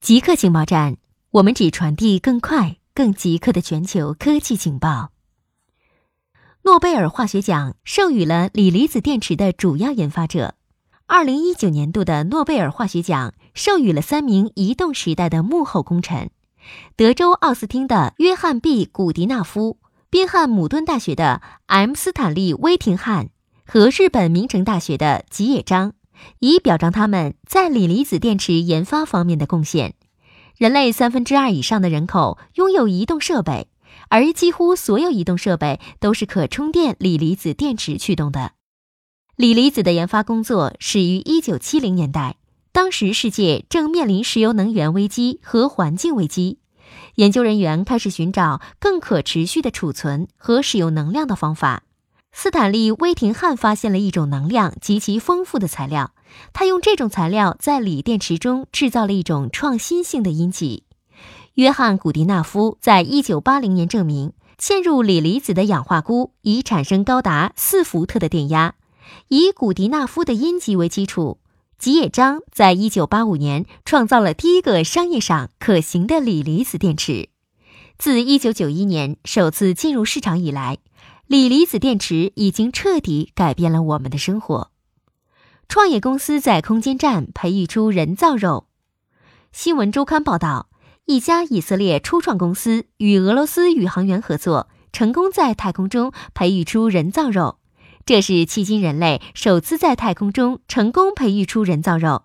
极客情报站，我们只传递更快、更极客的全球科技情报。诺贝尔化学奖授予了锂离子电池的主要研发者。二零一九年度的诺贝尔化学奖授予了三名移动时代的幕后功臣：德州奥斯汀的约翰 ·B· 古迪纳夫，宾汉姆顿大学的 M· 斯坦利·威廷汉和日本明城大学的吉野彰。以表彰他们在锂离子电池研发方面的贡献。人类三分之二以上的人口拥有移动设备，而几乎所有移动设备都是可充电锂离子电池驱动的。锂离子的研发工作始于1970年代，当时世界正面临石油能源危机和环境危机，研究人员开始寻找更可持续的储存和使用能量的方法。斯坦利·威廷汉发现了一种能量极其丰富的材料，他用这种材料在锂电池中制造了一种创新性的阴极。约翰·古迪纳夫在一九八零年证明，嵌入锂离子的氧化钴已产生高达四伏特的电压。以古迪纳夫的阴极为基础，吉野彰在一九八五年创造了第一个商业上可行的锂离子电池。自一九九一年首次进入市场以来。锂离子电池已经彻底改变了我们的生活。创业公司在空间站培育出人造肉。新闻周刊报道，一家以色列初创公司与俄罗斯宇航员合作，成功在太空中培育出人造肉。这是迄今人类首次在太空中成功培育出人造肉。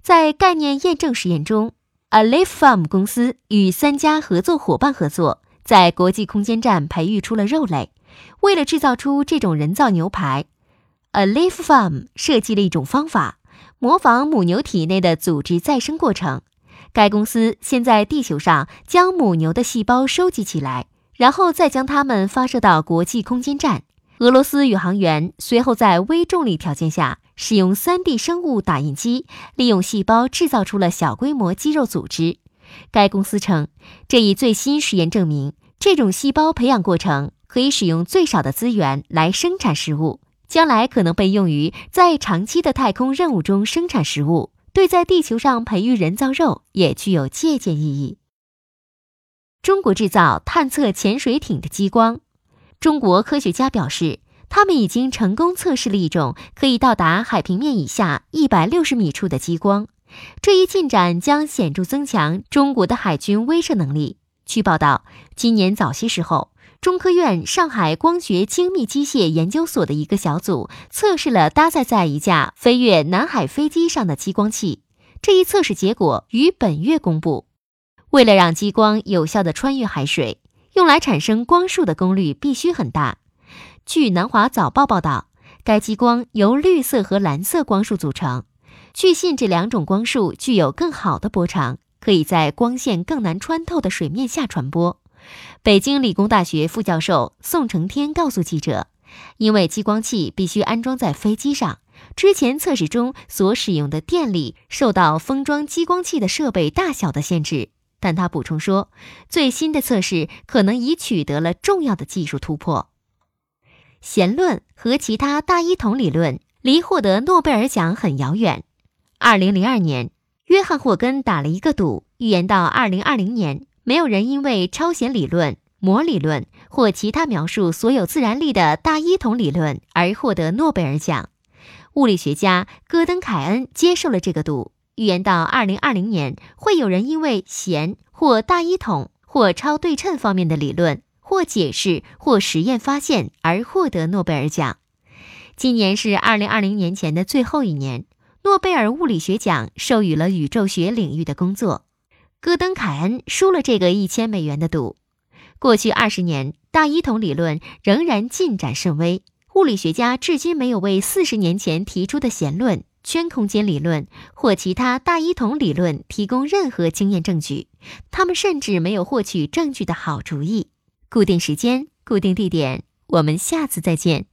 在概念验证实验中，Alive Farm 公司与三家合作伙伴合作，在国际空间站培育出了肉类。为了制造出这种人造牛排，Alive Farm 设计了一种方法，模仿母牛体内的组织再生过程。该公司先在地球上将母牛的细胞收集起来，然后再将它们发射到国际空间站。俄罗斯宇航员随后在微重力条件下，使用 3D 生物打印机，利用细胞制造出了小规模肌肉组织。该公司称，这一最新实验证明，这种细胞培养过程。可以使用最少的资源来生产食物，将来可能被用于在长期的太空任务中生产食物。对在地球上培育人造肉也具有借鉴意义。中国制造探测潜水艇的激光，中国科学家表示，他们已经成功测试了一种可以到达海平面以下一百六十米处的激光。这一进展将显著增强中国的海军威慑能力。据报道，今年早些时候。中科院上海光学精密机械研究所的一个小组测试了搭载在一架飞越南海飞机上的激光器。这一测试结果于本月公布。为了让激光有效地穿越海水，用来产生光束的功率必须很大。据南华早报报道，该激光由绿色和蓝色光束组成。据信这两种光束具有更好的波长，可以在光线更难穿透的水面下传播。北京理工大学副教授宋承天告诉记者：“因为激光器必须安装在飞机上，之前测试中所使用的电力受到封装激光器的设备大小的限制。”但他补充说：“最新的测试可能已取得了重要的技术突破。”弦论和其他大一统理论离获得诺贝尔奖很遥远。二零零二年，约翰霍根打了一个赌，预言到二零二零年。没有人因为超弦理论、膜理论或其他描述所有自然力的大一统理论而获得诺贝尔奖。物理学家戈登·凯恩接受了这个赌，预言到2020年会有人因为弦或大一统或超对称方面的理论或解释或实验发现而获得诺贝尔奖。今年是2020年前的最后一年，诺贝尔物理学奖授予了宇宙学领域的工作。戈登·凯恩输了这个一千美元的赌。过去二十年，大一统理论仍然进展甚微。物理学家至今没有为四十年前提出的弦论、圈空间理论或其他大一统理论提供任何经验证据。他们甚至没有获取证据的好主意。固定时间，固定地点，我们下次再见。